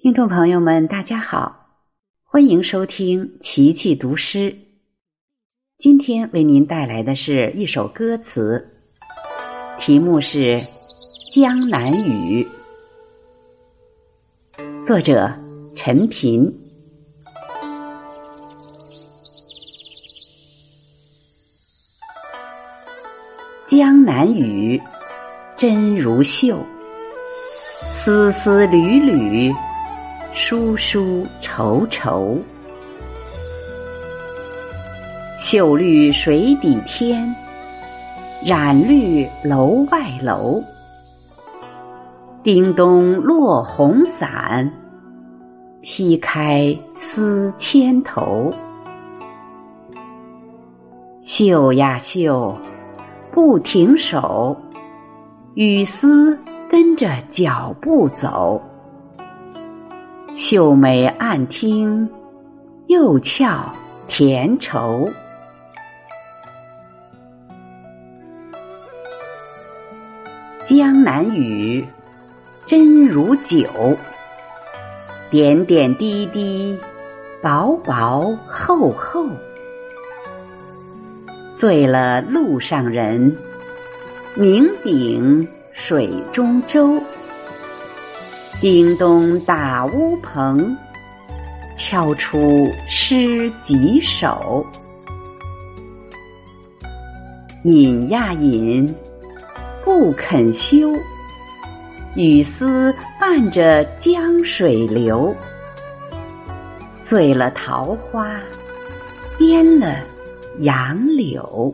听众朋友们，大家好，欢迎收听奇奇读诗。今天为您带来的是一首歌词，题目是《江南雨》，作者陈平。江南雨，真如绣，丝丝缕缕。疏疏愁愁，秀绿水底天，染绿楼外楼。叮咚落红伞，劈开丝千头。绣呀绣，不停手，雨丝跟着脚步走。秀美暗听，又俏甜愁。江南雨，真如酒。点点滴滴，薄薄厚厚，醉了路上人，酩酊水中舟。叮咚打乌篷，敲出诗几首。饮呀饮，不肯休。雨丝伴着江水流，醉了桃花，颠了杨柳。